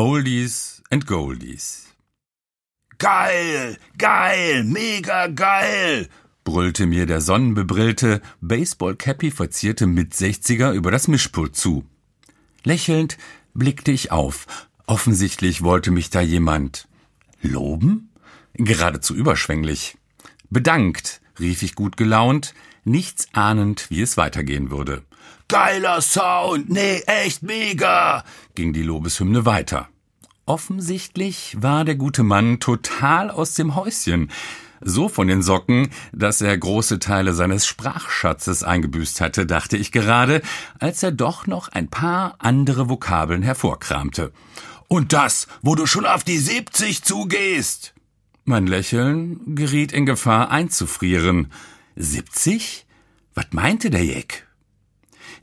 Oldies and Goldies. Geil, geil, mega geil, brüllte mir der sonnenbebrillte, Baseball-Cappy verzierte Mit-60er über das Mischpult zu. Lächelnd blickte ich auf. Offensichtlich wollte mich da jemand loben? Geradezu überschwänglich. Bedankt, rief ich gut gelaunt, nichts ahnend, wie es weitergehen würde. Geiler Sound, nee, echt mega, ging die Lobeshymne weiter. Offensichtlich war der gute Mann total aus dem Häuschen, so von den Socken, dass er große Teile seines Sprachschatzes eingebüßt hatte, dachte ich gerade, als er doch noch ein paar andere Vokabeln hervorkramte. Und das, wo du schon auf die 70 zugehst. Mein Lächeln geriet in Gefahr einzufrieren. 70? Was meinte der Jeck?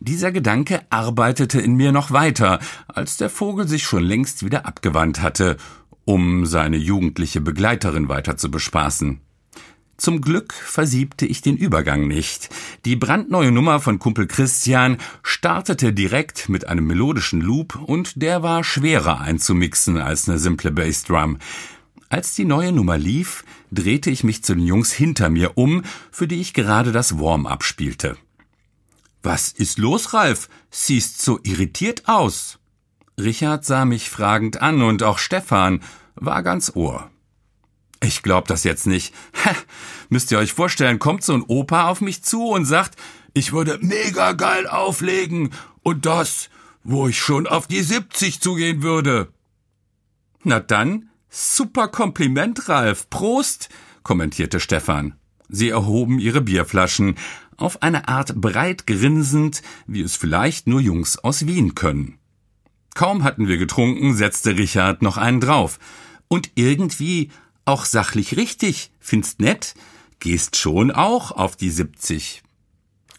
Dieser Gedanke arbeitete in mir noch weiter, als der Vogel sich schon längst wieder abgewandt hatte, um seine jugendliche Begleiterin weiter zu bespaßen. Zum Glück versiebte ich den Übergang nicht. Die brandneue Nummer von Kumpel Christian startete direkt mit einem melodischen Loop und der war schwerer einzumixen als eine simple Bassdrum. Als die neue Nummer lief, drehte ich mich zu den Jungs hinter mir um, für die ich gerade das Warm-up spielte. Was ist los, Ralf? Siehst so irritiert aus. Richard sah mich fragend an und auch Stefan war ganz Ohr. Ich glaub das jetzt nicht. Ha, müsst ihr euch vorstellen, kommt so ein Opa auf mich zu und sagt, ich würde mega geil auflegen und das, wo ich schon auf die 70 zugehen würde. Na dann, super Kompliment, Ralf. Prost, kommentierte Stefan. Sie erhoben ihre Bierflaschen, auf eine Art breit grinsend, wie es vielleicht nur Jungs aus Wien können. Kaum hatten wir getrunken, setzte Richard noch einen drauf. Und irgendwie auch sachlich richtig, findst nett, gehst schon auch auf die 70.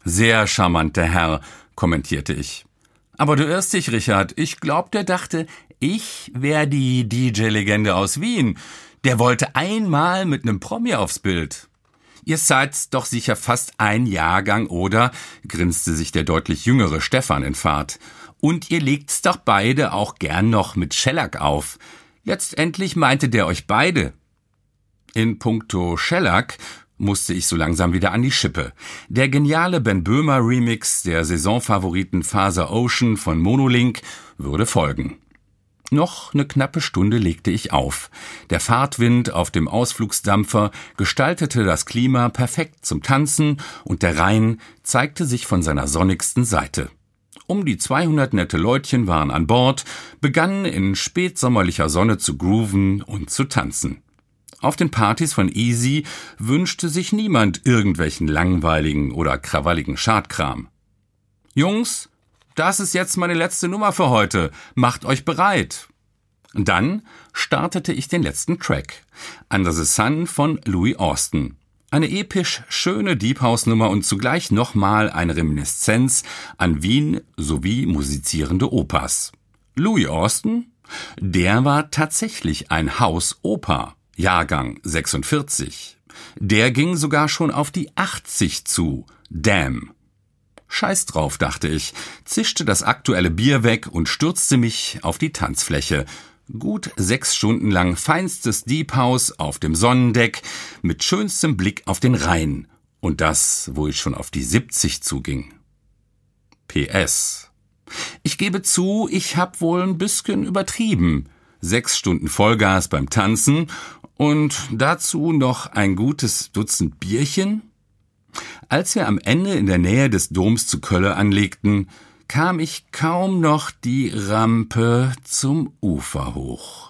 Sehr charmant, der Herr, kommentierte ich. Aber du irrst dich, Richard. Ich glaub, der dachte, ich wär die DJ-Legende aus Wien. Der wollte einmal mit nem Promi aufs Bild. Ihr seid doch sicher fast ein Jahrgang, oder? grinste sich der deutlich jüngere Stefan in Fahrt. Und ihr legt's doch beide auch gern noch mit Schellack auf. Letztendlich meinte der euch beide. In puncto Shellac musste ich so langsam wieder an die Schippe. Der geniale Ben Böhmer Remix der Saisonfavoriten Faser Ocean von Monolink würde folgen. Noch eine knappe Stunde legte ich auf. Der Fahrtwind auf dem Ausflugsdampfer gestaltete das Klima perfekt zum Tanzen und der Rhein zeigte sich von seiner sonnigsten Seite. Um die 200 nette Leutchen waren an Bord, begannen in spätsommerlicher Sonne zu grooven und zu tanzen. Auf den Partys von Easy wünschte sich niemand irgendwelchen langweiligen oder krawalligen Schadkram. Jungs, das ist jetzt meine letzte Nummer für heute. Macht euch bereit. Dann startete ich den letzten Track. Under the Sun von Louis Austin. Eine episch schöne Deep House Nummer und zugleich nochmal eine Reminiszenz an Wien sowie musizierende Opas. Louis Austin? Der war tatsächlich ein Hausoper. Jahrgang 46. Der ging sogar schon auf die 80 zu. Damn. Scheiß drauf, dachte ich, zischte das aktuelle Bier weg und stürzte mich auf die Tanzfläche. Gut sechs Stunden lang feinstes Deep House auf dem Sonnendeck mit schönstem Blick auf den Rhein. Und das, wo ich schon auf die 70 zuging. PS. Ich gebe zu, ich hab wohl ein bisschen übertrieben. Sechs Stunden Vollgas beim Tanzen und dazu noch ein gutes Dutzend Bierchen? Als wir am Ende in der Nähe des Doms zu Kölle anlegten, kam ich kaum noch die Rampe zum Ufer hoch.